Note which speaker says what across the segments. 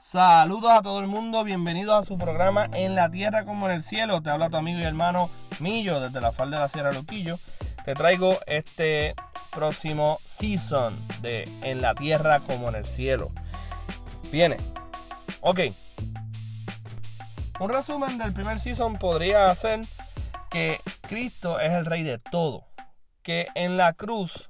Speaker 1: Saludos a todo el mundo, bienvenidos a su programa En la Tierra como en el Cielo. Te habla tu amigo y hermano Millo desde la falda de la Sierra Luquillo. Te traigo este próximo season de En la Tierra como en el Cielo. Viene. Ok. Un resumen del primer season podría ser que Cristo es el Rey de todo. Que en la cruz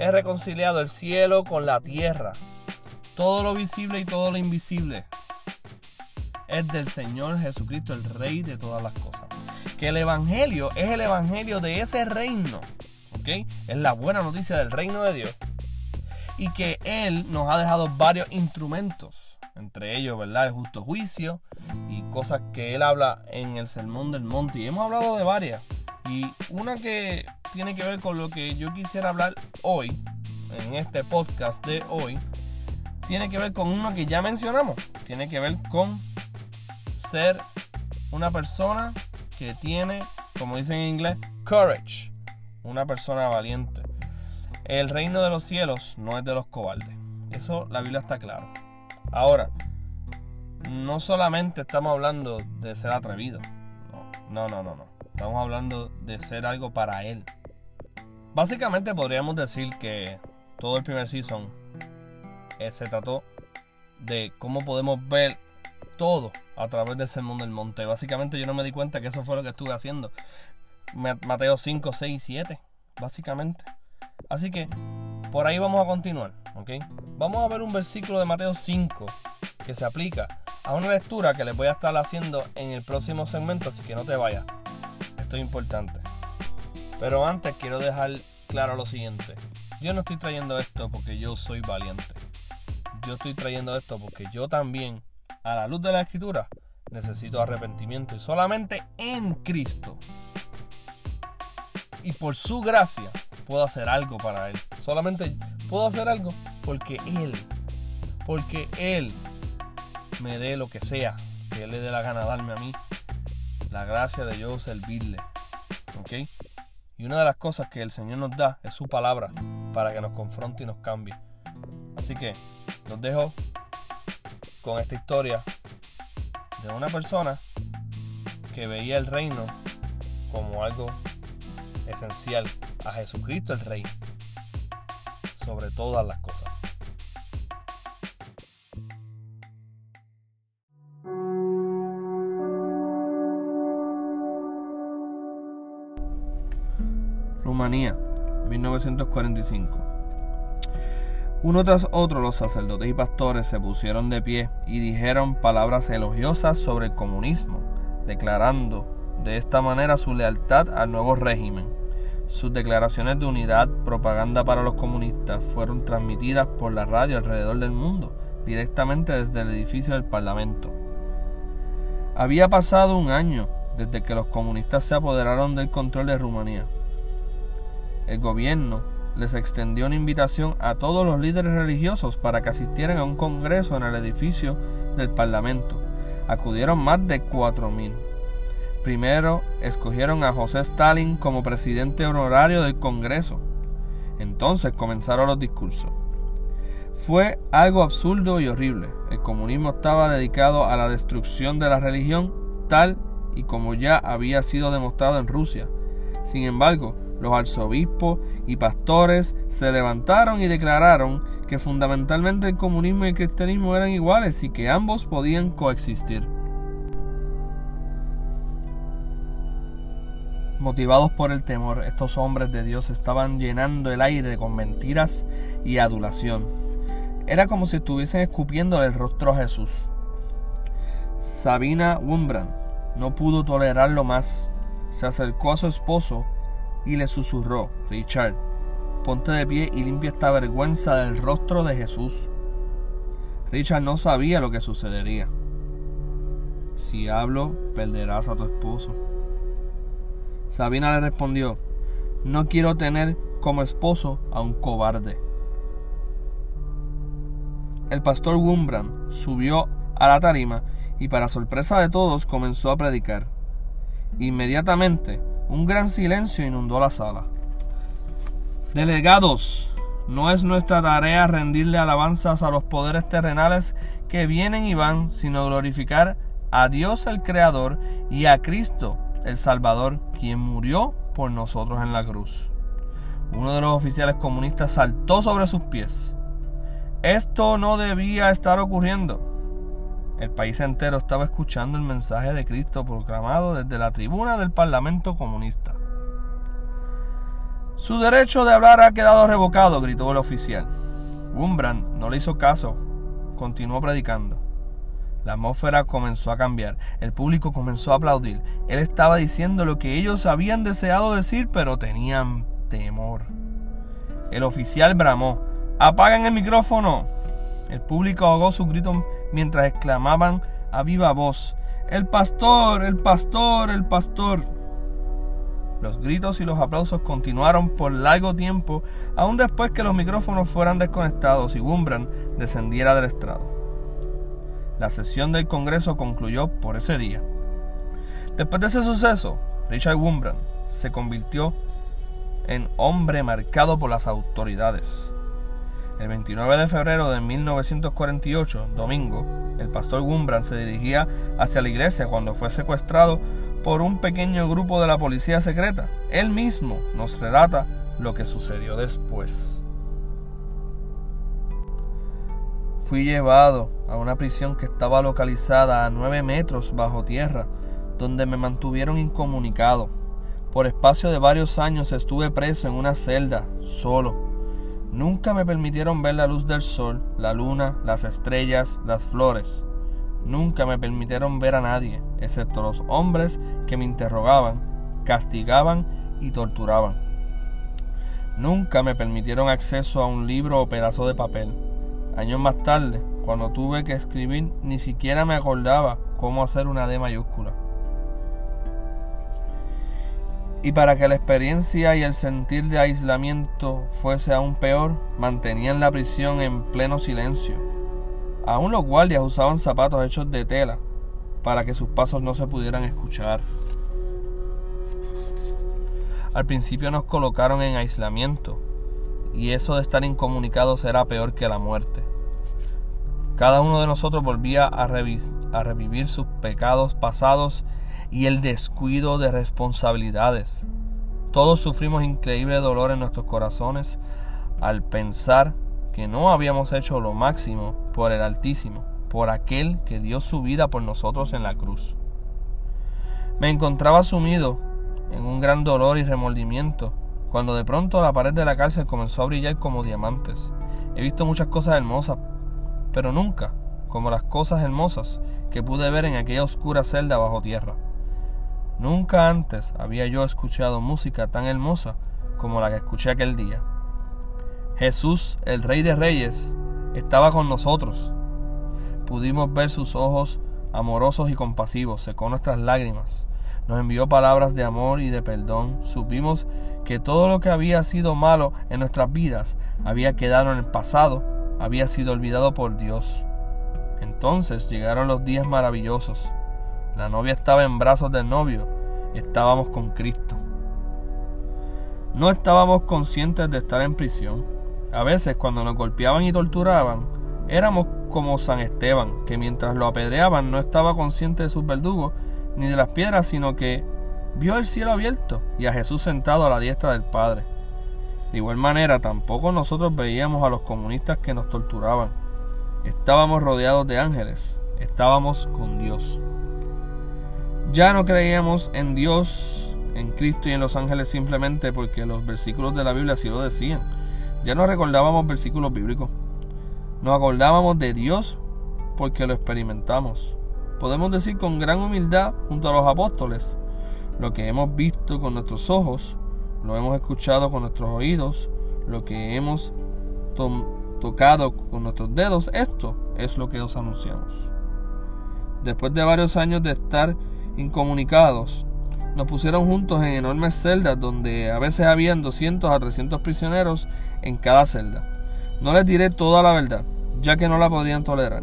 Speaker 1: es reconciliado el cielo con la tierra todo lo visible y todo lo invisible es del Señor Jesucristo, el Rey de todas las cosas. Que el Evangelio es el Evangelio de ese reino. ¿Ok? Es la buena noticia del reino de Dios. Y que Él nos ha dejado varios instrumentos. Entre ellos, ¿verdad? El justo juicio y cosas que Él habla en el Sermón del Monte. Y hemos hablado de varias. Y una que tiene que ver con lo que yo quisiera hablar hoy, en este podcast de hoy, tiene que ver con uno que ya mencionamos. Tiene que ver con ser una persona que tiene, como dicen en inglés, courage. Una persona valiente. El reino de los cielos no es de los cobardes. Eso la Biblia está claro. Ahora, no solamente estamos hablando de ser atrevido. No, no, no, no. Estamos hablando de ser algo para Él. Básicamente podríamos decir que todo el primer season se trató de cómo podemos ver todo a través del sermón del monte. Básicamente yo no me di cuenta que eso fue lo que estuve haciendo. Mateo 5, 6 y 7, básicamente. Así que por ahí vamos a continuar, ¿ok? Vamos a ver un versículo de Mateo 5 que se aplica a una lectura que les voy a estar haciendo en el próximo segmento, así que no te vayas. Esto es importante. Pero antes quiero dejar claro lo siguiente. Yo no estoy trayendo esto porque yo soy valiente yo estoy trayendo esto porque yo también, a la luz de la escritura, necesito arrepentimiento y solamente en Cristo. Y por su gracia puedo hacer algo para Él. Solamente puedo hacer algo porque Él, porque Él me dé lo que sea, que Él le dé la gana darme a mí, la gracia de yo servirle. ¿Ok? Y una de las cosas que el Señor nos da es su palabra para que nos confronte y nos cambie. Así que los dejo con esta historia de una persona que veía el reino como algo esencial a Jesucristo el Rey sobre todas las cosas. Rumanía, 1945. Uno tras otro los sacerdotes y pastores se pusieron de pie y dijeron palabras elogiosas sobre el comunismo, declarando de esta manera su lealtad al nuevo régimen. Sus declaraciones de unidad, propaganda para los comunistas, fueron transmitidas por la radio alrededor del mundo, directamente desde el edificio del Parlamento. Había pasado un año desde que los comunistas se apoderaron del control de Rumanía. El gobierno les extendió una invitación a todos los líderes religiosos para que asistieran a un congreso en el edificio del Parlamento. Acudieron más de 4.000. Primero escogieron a José Stalin como presidente honorario del Congreso. Entonces comenzaron los discursos. Fue algo absurdo y horrible. El comunismo estaba dedicado a la destrucción de la religión tal y como ya había sido demostrado en Rusia. Sin embargo, los arzobispos y pastores se levantaron y declararon que fundamentalmente el comunismo y el cristianismo eran iguales y que ambos podían coexistir. Motivados por el temor, estos hombres de Dios estaban llenando el aire con mentiras y adulación. Era como si estuviesen escupiendo el rostro a Jesús. Sabina Wumbrand no pudo tolerarlo más. Se acercó a su esposo y le susurró, Richard, ponte de pie y limpia esta vergüenza del rostro de Jesús. Richard no sabía lo que sucedería. Si hablo, perderás a tu esposo. Sabina le respondió, no quiero tener como esposo a un cobarde. El pastor Wumbrand subió a la tarima y para sorpresa de todos comenzó a predicar. Inmediatamente un gran silencio inundó la sala. Delegados, no es nuestra tarea rendirle alabanzas a los poderes terrenales que vienen y van, sino glorificar a Dios el Creador y a Cristo el Salvador, quien murió por nosotros en la cruz. Uno de los oficiales comunistas saltó sobre sus pies. Esto no debía estar ocurriendo. El país entero estaba escuchando el mensaje de Cristo proclamado desde la tribuna del Parlamento comunista. Su derecho de hablar ha quedado revocado, gritó el oficial. Wumbrand no le hizo caso, continuó predicando. La atmósfera comenzó a cambiar, el público comenzó a aplaudir. Él estaba diciendo lo que ellos habían deseado decir, pero tenían temor. El oficial bramó, ¡apaguen el micrófono! El público ahogó su grito mientras exclamaban a viva voz, ¡El pastor! ¡El pastor! ¡El pastor! Los gritos y los aplausos continuaron por largo tiempo, aún después que los micrófonos fueran desconectados y Wumbrand descendiera del estrado. La sesión del Congreso concluyó por ese día. Después de ese suceso, Richard Wurmbrand se convirtió en hombre marcado por las autoridades. El 29 de febrero de 1948, domingo, el pastor Wurmbrand se dirigía hacia la iglesia cuando fue secuestrado por un pequeño grupo de la policía secreta. Él mismo nos relata lo que sucedió después. Fui llevado a una prisión que estaba localizada a nueve metros bajo tierra, donde me mantuvieron incomunicado. Por espacio de varios años estuve preso en una celda, solo. Nunca me permitieron ver la luz del sol, la luna, las estrellas, las flores. Nunca me permitieron ver a nadie, excepto los hombres que me interrogaban, castigaban y torturaban. Nunca me permitieron acceso a un libro o pedazo de papel. Años más tarde, cuando tuve que escribir, ni siquiera me acordaba cómo hacer una D mayúscula. Y para que la experiencia y el sentir de aislamiento fuese aún peor, mantenían la prisión en pleno silencio. Aún los guardias usaban zapatos hechos de tela para que sus pasos no se pudieran escuchar. Al principio nos colocaron en aislamiento, y eso de estar incomunicados era peor que la muerte. Cada uno de nosotros volvía a, a revivir sus pecados pasados y el descuido de responsabilidades. Todos sufrimos increíble dolor en nuestros corazones al pensar que no habíamos hecho lo máximo por el Altísimo, por aquel que dio su vida por nosotros en la cruz. Me encontraba sumido en un gran dolor y remordimiento cuando de pronto la pared de la cárcel comenzó a brillar como diamantes. He visto muchas cosas hermosas, pero nunca como las cosas hermosas que pude ver en aquella oscura celda bajo tierra. Nunca antes había yo escuchado música tan hermosa como la que escuché aquel día. Jesús, el Rey de Reyes, estaba con nosotros. Pudimos ver sus ojos amorosos y compasivos, secó nuestras lágrimas nos envió palabras de amor y de perdón. Supimos que todo lo que había sido malo en nuestras vidas había quedado en el pasado, había sido olvidado por Dios. Entonces llegaron los días maravillosos. La novia estaba en brazos del novio, estábamos con Cristo. No estábamos conscientes de estar en prisión. A veces cuando nos golpeaban y torturaban, éramos como San Esteban, que mientras lo apedreaban no estaba consciente de sus verdugos ni de las piedras, sino que vio el cielo abierto y a Jesús sentado a la diestra del Padre. De igual manera, tampoco nosotros veíamos a los comunistas que nos torturaban. Estábamos rodeados de ángeles, estábamos con Dios. Ya no creíamos en Dios, en Cristo y en los ángeles simplemente porque los versículos de la Biblia así lo decían. Ya no recordábamos versículos bíblicos. Nos acordábamos de Dios porque lo experimentamos podemos decir con gran humildad junto a los apóstoles, lo que hemos visto con nuestros ojos, lo hemos escuchado con nuestros oídos, lo que hemos tocado con nuestros dedos, esto es lo que os anunciamos. Después de varios años de estar incomunicados, nos pusieron juntos en enormes celdas donde a veces habían 200 a 300 prisioneros en cada celda. No les diré toda la verdad, ya que no la podrían tolerar.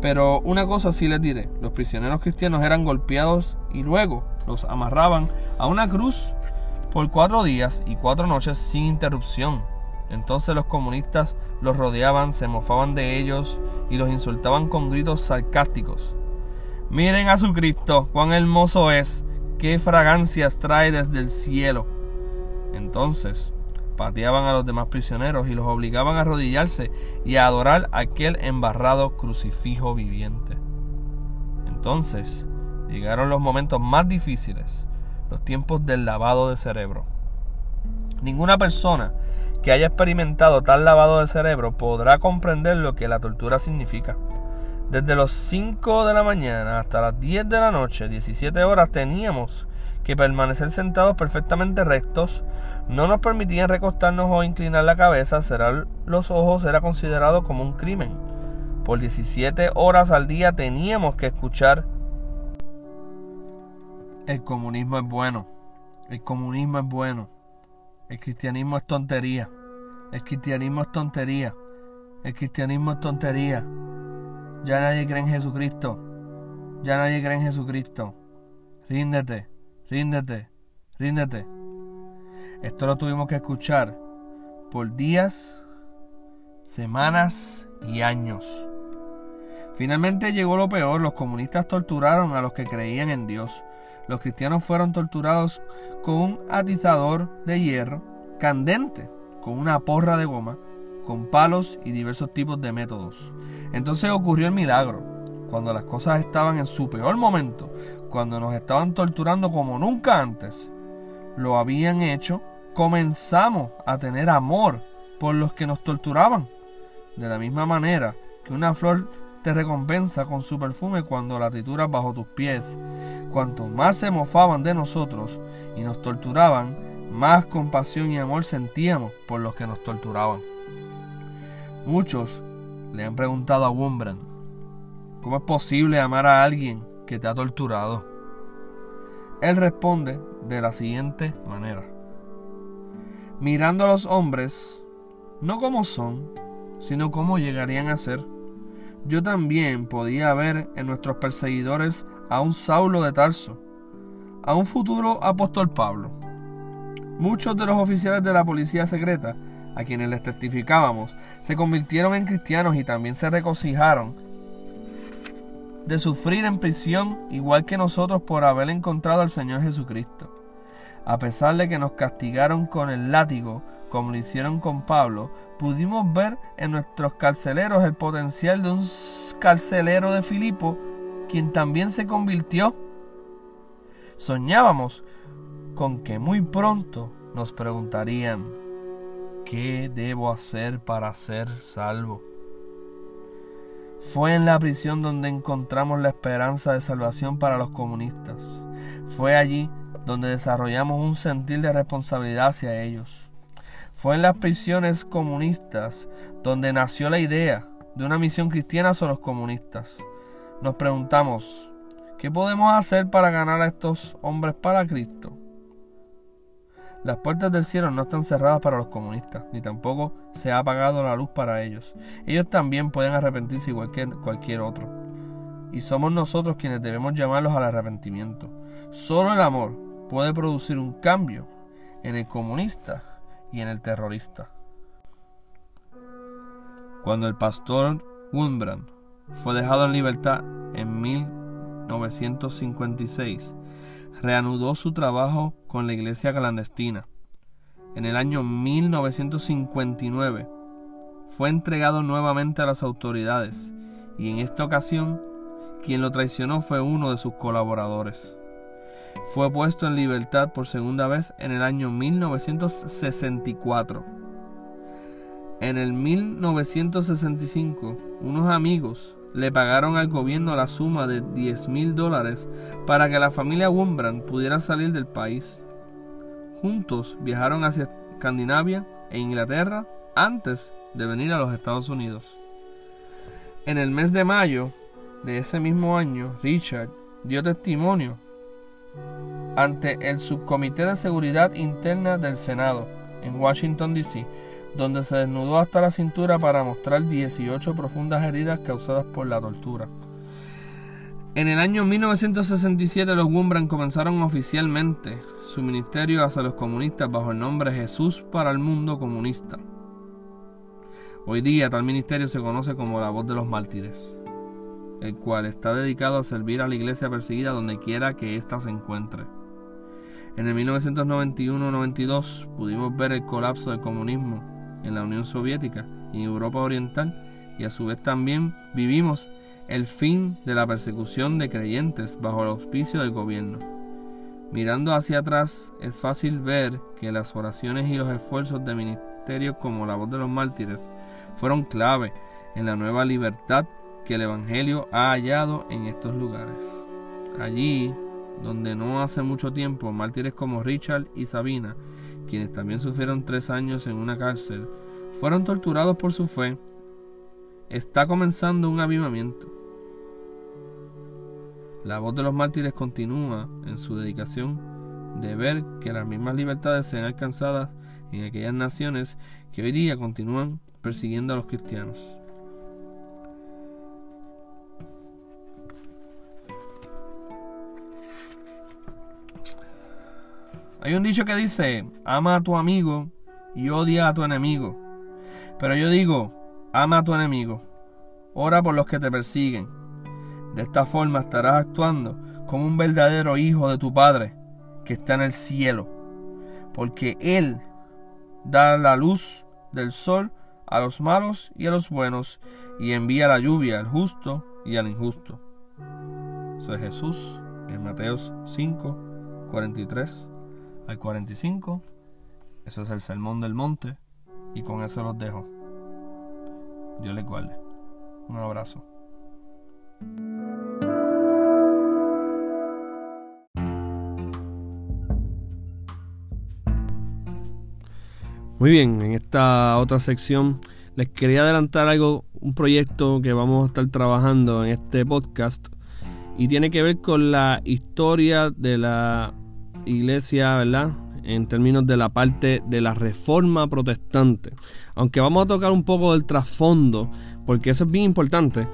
Speaker 1: Pero una cosa sí les diré, los prisioneros cristianos eran golpeados y luego los amarraban a una cruz por cuatro días y cuatro noches sin interrupción. Entonces los comunistas los rodeaban, se mofaban de ellos y los insultaban con gritos sarcásticos. Miren a su Cristo, cuán hermoso es, qué fragancias trae desde el cielo. Entonces pateaban a los demás prisioneros y los obligaban a arrodillarse y a adorar aquel embarrado crucifijo viviente. Entonces llegaron los momentos más difíciles, los tiempos del lavado de cerebro. Ninguna persona que haya experimentado tal lavado de cerebro podrá comprender lo que la tortura significa. Desde los 5 de la mañana hasta las 10 de la noche, 17 horas, teníamos que permanecer sentados perfectamente rectos, no nos permitían recostarnos o inclinar la cabeza, cerrar los ojos era considerado como un crimen. Por 17 horas al día teníamos que escuchar el comunismo es bueno, el comunismo es bueno, el cristianismo es tontería, el cristianismo es tontería, el cristianismo es tontería. Ya nadie cree en Jesucristo, ya nadie cree en Jesucristo. Ríndete, ríndete, ríndete. Esto lo tuvimos que escuchar por días, semanas y años. Finalmente llegó lo peor, los comunistas torturaron a los que creían en Dios. Los cristianos fueron torturados con un atizador de hierro candente, con una porra de goma, con palos y diversos tipos de métodos. Entonces ocurrió el milagro, cuando las cosas estaban en su peor momento, cuando nos estaban torturando como nunca antes lo habían hecho, comenzamos a tener amor por los que nos torturaban. De la misma manera que una flor te recompensa con su perfume cuando la trituras bajo tus pies. Cuanto más se mofaban de nosotros y nos torturaban, más compasión y amor sentíamos por los que nos torturaban. Muchos le han preguntado a Wumbrand, ¿cómo es posible amar a alguien que te ha torturado? Él responde de la siguiente manera mirando a los hombres, no como son, sino como llegarían a ser. Yo también podía ver en nuestros perseguidores a un Saulo de Tarso, a un futuro apóstol Pablo. Muchos de los oficiales de la policía secreta, a quienes les testificábamos, se convirtieron en cristianos y también se regocijaron de sufrir en prisión igual que nosotros por haber encontrado al Señor Jesucristo. A pesar de que nos castigaron con el látigo, como lo hicieron con Pablo, pudimos ver en nuestros carceleros el potencial de un carcelero de Filipo, quien también se convirtió. Soñábamos con que muy pronto nos preguntarían, ¿qué debo hacer para ser salvo? Fue en la prisión donde encontramos la esperanza de salvación para los comunistas. Fue allí donde desarrollamos un sentir de responsabilidad hacia ellos. Fue en las prisiones comunistas donde nació la idea de una misión cristiana hacia los comunistas. Nos preguntamos, ¿qué podemos hacer para ganar a estos hombres para Cristo? Las puertas del cielo no están cerradas para los comunistas, ni tampoco se ha apagado la luz para ellos. Ellos también pueden arrepentirse igual que cualquier otro. Y somos nosotros quienes debemos llamarlos al arrepentimiento. Solo el amor puede producir un cambio en el comunista y en el terrorista. Cuando el pastor Wurmbrand fue dejado en libertad en 1956, reanudó su trabajo con la iglesia clandestina. En el año 1959 fue entregado nuevamente a las autoridades y en esta ocasión quien lo traicionó fue uno de sus colaboradores. Fue puesto en libertad por segunda vez en el año 1964. En el 1965, unos amigos le pagaron al gobierno la suma de 10 mil dólares para que la familia Wumbrand pudiera salir del país. Juntos viajaron hacia Escandinavia e Inglaterra antes de venir a los Estados Unidos. En el mes de mayo de ese mismo año, Richard dio testimonio ante el Subcomité de Seguridad Interna del Senado en Washington, D.C., donde se desnudó hasta la cintura para mostrar 18 profundas heridas causadas por la tortura. En el año 1967 los Wumbrand comenzaron oficialmente su ministerio hacia los comunistas bajo el nombre Jesús para el Mundo Comunista. Hoy día tal ministerio se conoce como la voz de los mártires, el cual está dedicado a servir a la iglesia perseguida donde quiera que ésta se encuentre. En el 1991-92 pudimos ver el colapso del comunismo en la Unión Soviética y Europa Oriental y a su vez también vivimos el fin de la persecución de creyentes bajo el auspicio del gobierno. Mirando hacia atrás es fácil ver que las oraciones y los esfuerzos de ministerios como la voz de los mártires fueron clave en la nueva libertad que el Evangelio ha hallado en estos lugares. Allí, donde no hace mucho tiempo mártires como Richard y Sabina, quienes también sufrieron tres años en una cárcel, fueron torturados por su fe, está comenzando un avivamiento. La voz de los mártires continúa en su dedicación de ver que las mismas libertades sean alcanzadas en aquellas naciones que hoy día continúan persiguiendo a los cristianos. Hay un dicho que dice, ama a tu amigo y odia a tu enemigo. Pero yo digo, ama a tu enemigo, ora por los que te persiguen. De esta forma estarás actuando como un verdadero hijo de tu Padre que está en el cielo, porque Él da la luz del sol a los malos y a los buenos, y envía la lluvia al justo y al injusto. Eso es Jesús en Mateos 5, 43 al 45. Eso es el sermón del monte. Y con eso los dejo. Dios les guarde. Un abrazo. Muy bien, en esta otra sección les quería adelantar algo, un proyecto que vamos a estar trabajando en este podcast y tiene que ver con la historia de la iglesia, ¿verdad? En términos de la parte de la reforma protestante. Aunque vamos a tocar un poco del trasfondo, porque eso es bien importante.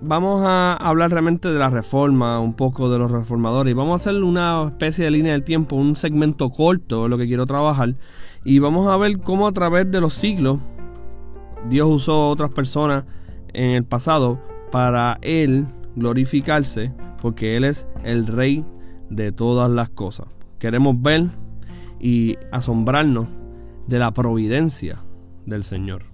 Speaker 1: Vamos a hablar realmente de la reforma, un poco de los reformadores. Y vamos a hacer una especie de línea del tiempo, un segmento corto, lo que quiero trabajar. Y vamos a ver cómo a través de los siglos Dios usó otras personas en el pasado para Él glorificarse, porque Él es el Rey de todas las cosas queremos ver y asombrarnos de la providencia del Señor.